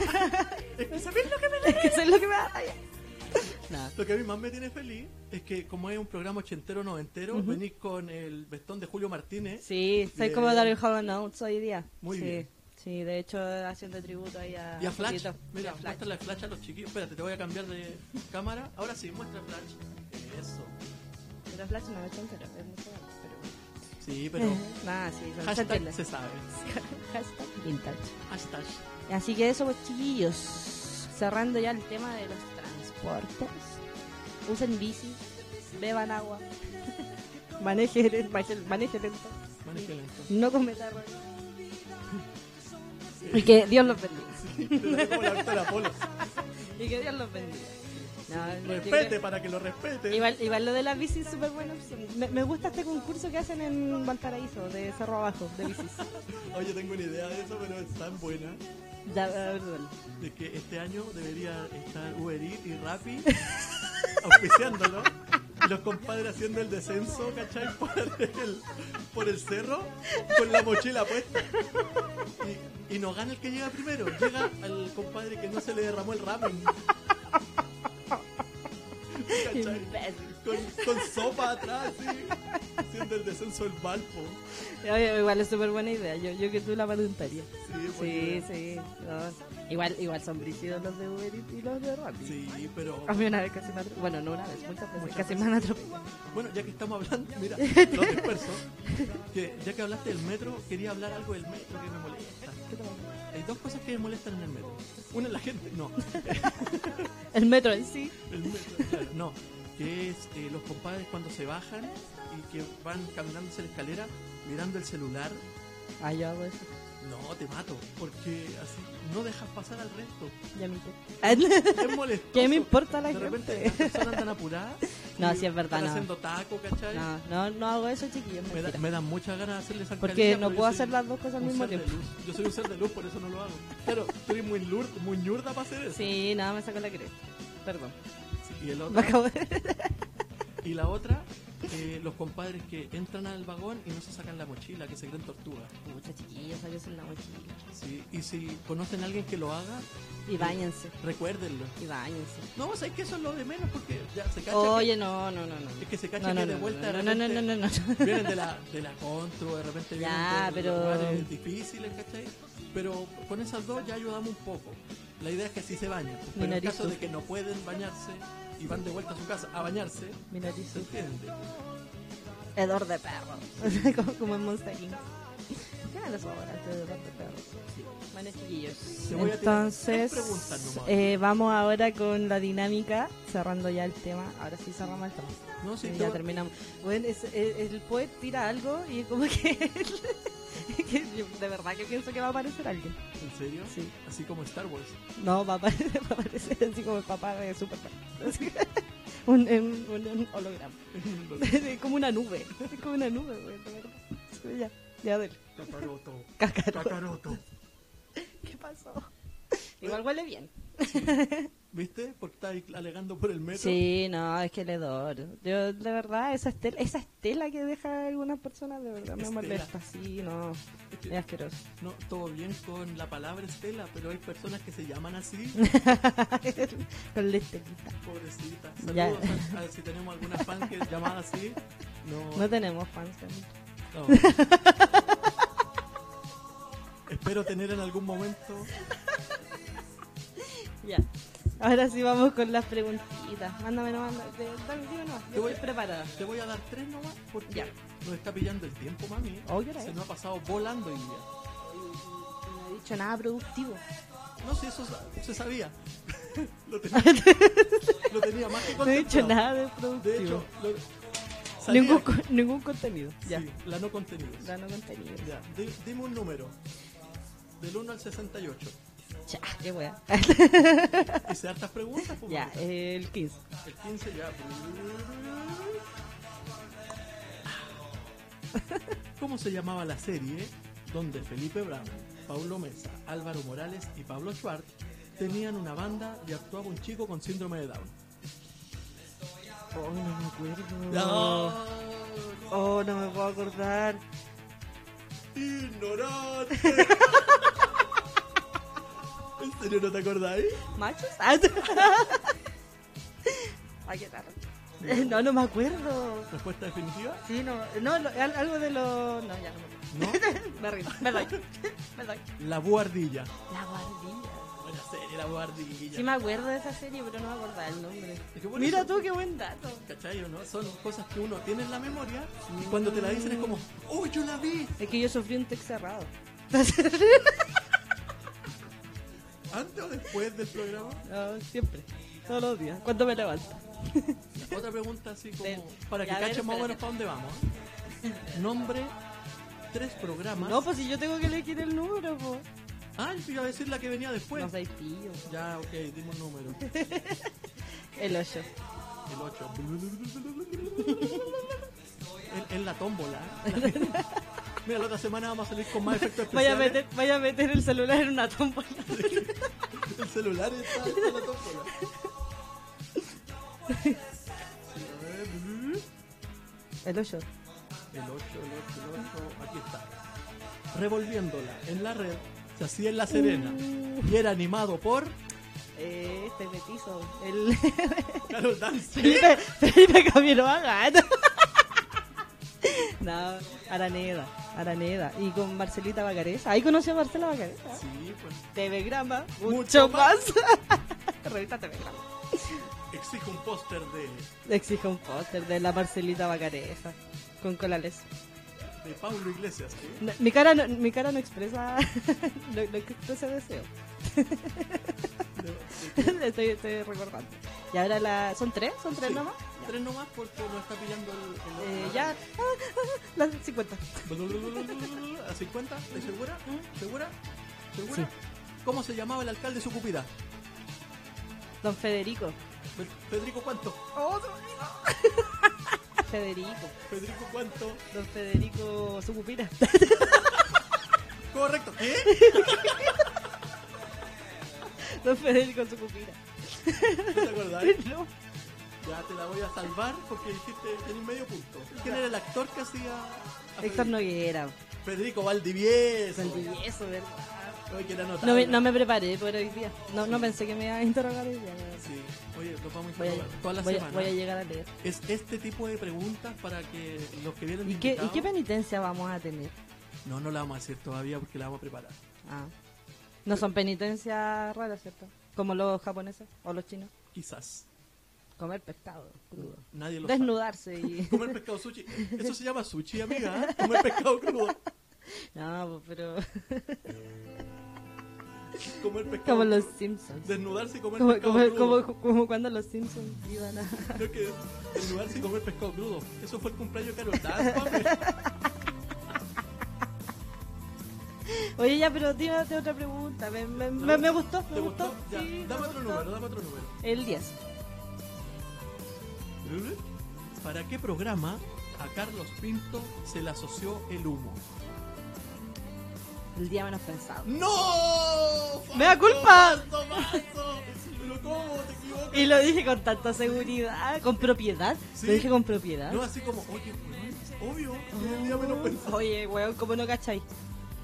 que ¿sabes lo que me da?
Es que es lo que me da rabia. Nada.
Lo que a mí más me tiene feliz es que como es un programa ochentero noventero,
Ujú.
venís con el vestón de Julio Martínez.
Sí, soy
Bien.
como Daryl Hall Notes hoy día.
Muy
sí.
bien.
Sí, de hecho haciendo tributo ahí a,
Y a Flash, mira,
Flash.
muéstrale a Flash a los chiquillos. Espérate, te voy a cambiar de cámara. Ahora sí, muestra Flash. Eso.
Pero Flash no es muy joven, pero...
Sí, pero
Nada, [LAUGHS] sí,
hashtag se sabe. [LAUGHS]
Hashtag vintage.
Hashtag.
Así que eso, pues chiquillos, cerrando ya el tema de los transportes. Usen bici, beban agua, [LAUGHS] manejen, manejen, manejen lento,
Maneje lento.
no cometa errores. Y que Dios los bendiga. [LAUGHS]
La.
Y que Dios los bendiga. No,
Respete
creo-
para que lo respete.
Igual, igual lo de las bicis es súper bueno. Me, me gusta este concurso que hacen en Valparaíso, de Cerro Abajo, de bicis. [LAUGHS]
Oye, tengo una idea de eso, pero es tan buena. De que este año debería estar Uber Eats y Rappi [LAUGHS] auspiciándolo. Y los compadres haciendo el descenso, ¿cachai? Por el, por el cerro con la mochila puesta. Y, y no gana el que llega primero. Llega al compadre que no se le derramó el ramen. [LAUGHS] ¿Cachai? Con, con sopa atrás, sí. Haciendo el descenso del Valpo.
Oye, Igual es súper buena idea. Yo, yo que tú la voluntaria.
Sí,
Sí, sí. no. Igual, igual son brígidos los de Uber y los de Rappi.
Sí, pero.
A mí una vez casi me Bueno, no una vez, muchas veces.
Muchas
casi
veces.
me han atropellado.
Bueno, ya que estamos hablando, mira, [LAUGHS] los dispersos, que ya que hablaste del metro, quería hablar algo del metro que me molesta.
¿Qué te pasa?
Hay dos cosas que me molestan en el metro. Una es la gente, no, [LAUGHS]
El metro en sí.
el metro, claro, no, que es eh, los compadres cuando se bajan y que van caminando hacia la escalera mirando el celular.
Ah, yo hago eso.
No, te mato, porque así no dejas pasar al resto.
Ya me.
Es [LAUGHS] molestoso.
¿Qué me importa la
De
gente?
repente las personas andan apuradas.
No, sí es verdad,
están
no.
haciendo taco, ¿cachai?
No, no, no hago eso, chiquillos.
Me, da- me dan muchas ganas de hacerle zancadilla,
Porque no
pero
puedo hacer las dos cosas al mismo
de
tiempo.
Yo soy un ser de luz, por eso no lo hago. Claro, tú eres muy, lur, muy ñurda para hacer eso.
Sí, nada, me saco la cresta. Perdón.
Y, el otro,
de... [LAUGHS]
y la otra, eh, los compadres que entran al vagón y no se sacan la mochila, que se creen tortugas.
Pucha, chiquillos, sáquense la mochila.
Sí, y si conocen a alguien que lo haga,
Y báñense.
recuérdenlo.
Y báñense.
No, sabes que eso es lo de menos porque ya se cacha
Oye, no, no, no, no.
es que se cacha
No, no,
que de
no,
vuelta
no,
de
no, no,
repente
no, no, no.
vienen de la, de la contro, de repente vienen
Ya,
de
pero-
lugares difíciles, ¿cachai? Pero con esas dos ya ayudamos un poco. La idea es que sí se bañen. pues, Pero en caso de que no pueden bañarse y van de vuelta a su casa a bañarse,
Mi nariz
¿se entiende?
Hedor de perro. [LAUGHS] como, como en Monster Inc. ¿Qué me lo sobra este hedor de perro? Bueno, chiquillos.
Voy
Entonces,
nomás.
eh, vamos ahora con la dinámica, cerrando ya el tema. Ahora sí cerramos el tema.
No, sí,
Eh, ya terminamos. Bueno, es- es- el poet tira algo y como que, [LAUGHS] [LAUGHS] de verdad que pienso que va a aparecer alguien.
¿En serio?
Sí.
Así como Star Wars.
No, va a aparecer, [LAUGHS] va a aparecer así como el papá de Superman. [LAUGHS] Un, un, un- holograma. como una nube. como una nube, güey, de verdad. Sí, Ya, ya, dale.
Kakaroto.
Cacaroto.
Kakaroto.
¿Qué pasó? Igual huele bien.
¿Viste? Porque está ahí alegando por el metro.
Sí, no, es que le adoro. Yo, de verdad, esa estela, esa estela que deja algunas personas, de verdad, me molesta. Sí, no,
Es que-
es asqueroso.
No, todo bien con la palabra Estela, pero hay personas que se llaman así. [LAUGHS]
Con la estelita.
Pobrecita. Saludos a, a ver si tenemos alguna fan que es llamada así. No.
No tenemos fans. ¿no?
no. [LAUGHS] Espero tener en algún momento.
Ya. Ahora sí vamos con las preguntitas. Mándame nomás. dime nomás.
Te voy-
preparada.
Te voy a dar tres nomás porque
Ya.
nos está pillando el tiempo, mami.
Oh, ¿qué hora
Se nos ha pasado volando hoy día.
No he dicho nada productivo.
No sé, eso sa- se sabía. [LAUGHS] lo, tenía, [LAUGHS] lo tenía más que
No he dicho nada de productivo.
De hecho, lo, sabía
ningún,
que-
ningún contenido. Ya.
Sí, la no contenido.
Ya no contenido.
Ya, di- dime un número. Del 1 al 68.
Ya, qué wea. [LAUGHS]
Hice hartas preguntas. pues,
ya, el 15.
El 15 ya. [LAUGHS] ¿Cómo se llamaba la serie donde Felipe Brown, Paulo Mesa, Álvaro Morales y Pablo Schwartz tenían una banda y actuaba un chico con síndrome de Down?
Oh, no me acuerdo.
No.
Oh, no me puedo acordar.
¡Ignorante! [LAUGHS] ¿En serio no te acordáis?
¿Machos? Ah, [LAUGHS] Ay, qué raro. No, no me acuerdo.
¿Respuesta definitiva?
Sí, no, no, lo- al- algo de lo... No, ya no me. [LAUGHS] Me rindo, me doy, me doy.
La buhardilla.
La guardilla.
Buena serie, la buhardilla.
Sí me acuerdo de esa serie, pero no me acordaba el nombre.
Es que por
Mira tú, qué buen dato.
¿Cachai o no? Son cosas que uno tiene en la memoria y cuando te la dicen es como, ¡Oh, yo la vi!
Es que yo sufrí un text cerrado. [LAUGHS]
¿Antes o después del programa?
No, siempre, todos los días, cuando me levanto. [LAUGHS]
Otra pregunta así como, para que cachen más o menos para dónde vamos. Nombre, tres programas.
No, pues si yo tengo que elegir el número, pues.
Ah, yo iba a decir la que venía después.
No soy pillo.
Ya, ok, dime un número. [LAUGHS]
El 8.
El 8. [LAUGHS] en, en la tómbola. Mira, la otra semana vamos a salir con más efectos
Vaya a,
especiales.
meter, vaya a meter el celular en una tómbola. [LAUGHS]
El celular está en la tómbola.
El 8.
El 8, el 8, el 8, aquí está. Revolviéndola en la red, se hacía en La Serena y era animado por
Eh, este petizo. El
Carol Dance.
Felipe, Felipe Camiroaga. [LAUGHS] No, Araneda. Araneda. Y con Marcelita Bacareza. Ahí conocí a Marcela Bacareza.
Sí, pues
TV Grama.
Mucho
Mucho,
más.
más. [LAUGHS] Revista TV Grama.
exijo un póster de,
Exige un póster de la Marcelita Bacareza. Con colales.
de Paulo Iglesias.
No, mi, cara no, mi cara no expresa [LAUGHS] lo, lo que expresa deseo.
De- de- [LAUGHS]
estoy, estoy recordando. Y ahora la... ¿Son tres? ¿Son tres
Sí.
nomás?
Tres nomás porque lo está pillando el. el-
Eh, [LAUGHS]
la-
ya, las 50.
¿A 50? ¿Estás segura? ¿Segura? ¿Segura?
Sí.
¿Cómo se llamaba el alcalde de Sucupira?
Don Federico.
Fe- Federico cuánto? [LAUGHS]
Federico.
Federico cuánto?
Don Federico Sucupira. [LAUGHS]
Correcto. ¿Qué?
Don Federico Sucupira.
¿No te acordás?
No.
Ya te la voy a salvar porque dijiste tenés medio punto. ¿Quién era el actor que hacía a
Héctor
Federico?
Noguera.
Federico Valdivieso.
Valdivieso, ¿verdad?
Ay, que era
No
notable.
me, no me preparé por hoy día. No, no pensé que me iba a interrogar hoy día.
Sí. Oye, lo vamos a
Voy a,
interrogar toda la
voy a-
semana.
voy a llegar a leer.
Es este tipo de preguntas para que los que vienen
¿Y qué, ¿Y
invitados-
qué penitencia vamos a tener?
No, no la vamos a hacer todavía porque la vamos a preparar.
Ah. No son penitencias raras, ¿cierto? Como los japoneses o los chinos.
Quizás.
Comer pescado crudo.
Nadie lo sabe.
Desnudarse y... [LAUGHS]
Comer pescado sushi. Eso se llama sushi, amiga. ¿eh? Comer pescado crudo. [LAUGHS]
No, pero... [LAUGHS]
Comer pescado
Como los. Simpsons.
Desnudarse y comer
Como,
pescado
como,
crudo.
como, como cuando los Simpsons iban a...
Creo que desnudarse y comer pescado crudo. Eso fue el cumpleaños de Carol.
Oye, ya, pero tírate otra pregunta. Me, me, me, me gustó, me
¿Te
gustó.
gustó? Ya,
Sí,
dame
me
otro
gustó.
número, dame otro número.
El 10.
¿Para qué programa a Carlos Pinto se le asoció el humo?
El día menos pensado.
¡No!
¡Me da culpa!
falso, falso. ¿Pero cómo te equivocas?
Y lo dije con tanta seguridad, con propiedad.
Sí.
Lo dije con propiedad.
No, así como, oye, weón, obvio, el día menos pensado.
Oye, weón, ¿cómo no cachai?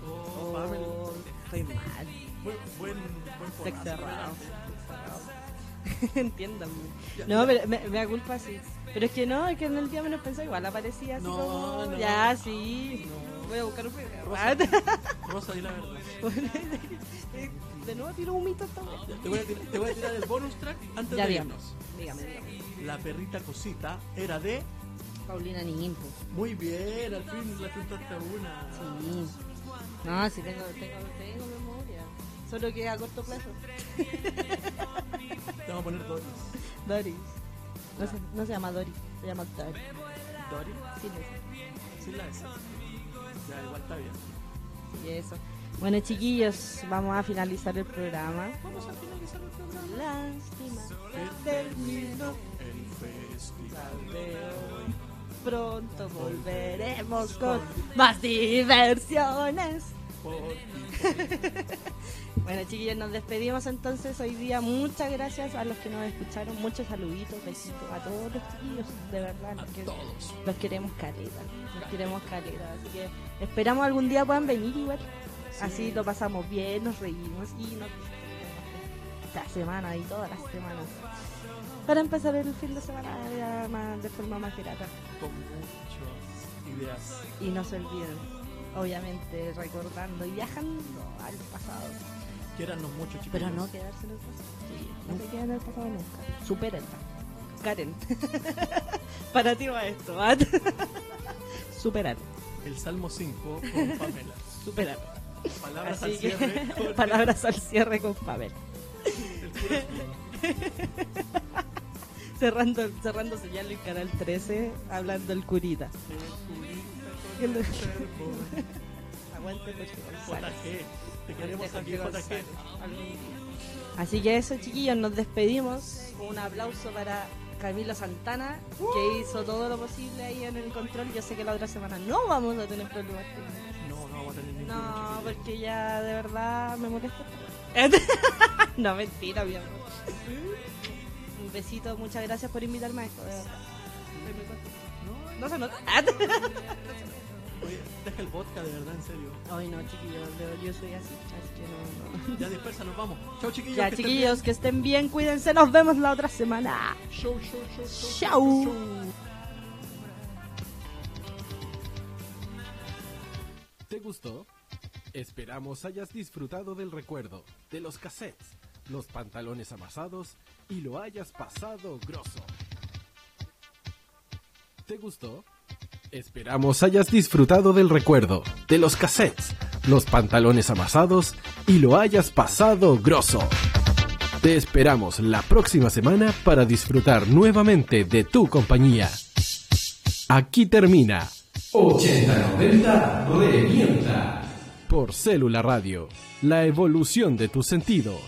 Oh,
Oh, estoy mal.
Buen, buen, buen [LAUGHS]
Entiéndanme.
Ya,
No,
ya.
pero me, me da culpa, sí. Pero es que no, es que en el día menos pensado igual aparecía así
No,
como...
no.
Ya, sí.
No.
Voy a buscar un.
Rosa, [LAUGHS] Rosa, di la verdad.
De nuevo tiro un mito esta vez.
Te, voy a tirar, te voy a tirar el bonus track antes
Ya,
de irnos.
Dígame, dígame.
La perrita cosita era de.
Paulina Nimpo.
Muy bien, al fin la chuntaste a una.
Sí. No, sí tengo, tengo, tengo. Solo que a corto plazo.
Te vamos a poner Doris.
Doris. No se, no se llama Doris, se llama Doris.
¿Doris?
Sí, no
Sí, la S. Ya, igual está bien.
Y eso. Bueno, chiquillos, vamos a finalizar el programa.
Vamos a finalizar el programa.
Lástima
Que
terminó
El festival
de hoy. Pronto volveremos con más diversiones.
por. [LAUGHS]
Bueno, chiquillos, nos despedimos entonces hoy día. Muchas gracias a los que nos escucharon. Muchos saluditos, besitos a todos los chiquillos. De verdad, los, que- los queremos caleta. Los queremos caleta. Así que esperamos algún día puedan venir igual. Así lo pasamos bien, nos reímos y nos esta semana y todas las semanas. Para empezar el fin de semana más- de forma más grata.
Con muchas ideas.
Y no se olviden, obviamente, recordando y viajando al pasado.
Quiérannos mucho, chicos.
Pero no quedarse en el pasado. Sí, no se queden en el pasado nunca. Supérenla. Karen. [LAUGHS] Para ti va esto. ¿ah? [LAUGHS] Superar.
El Salmo 5 con Pamela. [LAUGHS]
Superar.
Palabras
Así
al
que,
cierre con
palabras al cierre con
Smith.
Cerrando, cerrando señal en Canal 13, hablando el curita.
El curita con el.
Aguante Jorge González.
JG. Te queremos
Jorge
aquí,
González.
JG.
Algún día. Así que eso, chiquillos, nos despedimos. Un aplauso para Camilo Santana, que hizo todo lo posible ahí en el control. Yo sé que la otra semana no vamos a tener problemas.
No, no vamos a tener ningún
No, porque ya de verdad me molesta. no, mentira, mi amor. Un besito, muchas gracias por invitarme a esto, de verdad. No se nota.
Oye, deja el vodka, de verdad, en serio.
Ay, no, chiquillos, yo, soy así, así que no, no. [LAUGHS]
Ya dispersa, nos vamos. Chao, chiquillos.
Ya,
que estén
chiquillos, que estén bien, cuídense, nos vemos la otra semana.
show, show, show,
Chao.
show, show.
¿Te gustó? Esperamos hayas disfrutado del recuerdo, de los cassettes, los pantalones amasados y lo hayas pasado grosso. ¿Te gustó? Esperamos hayas disfrutado del recuerdo, de los cassettes, los pantalones amasados y lo hayas pasado grosso. Te esperamos la próxima semana para disfrutar nuevamente de tu compañía. Aquí termina 8090 Revienta por Célula Radio, la evolución de tus sentidos.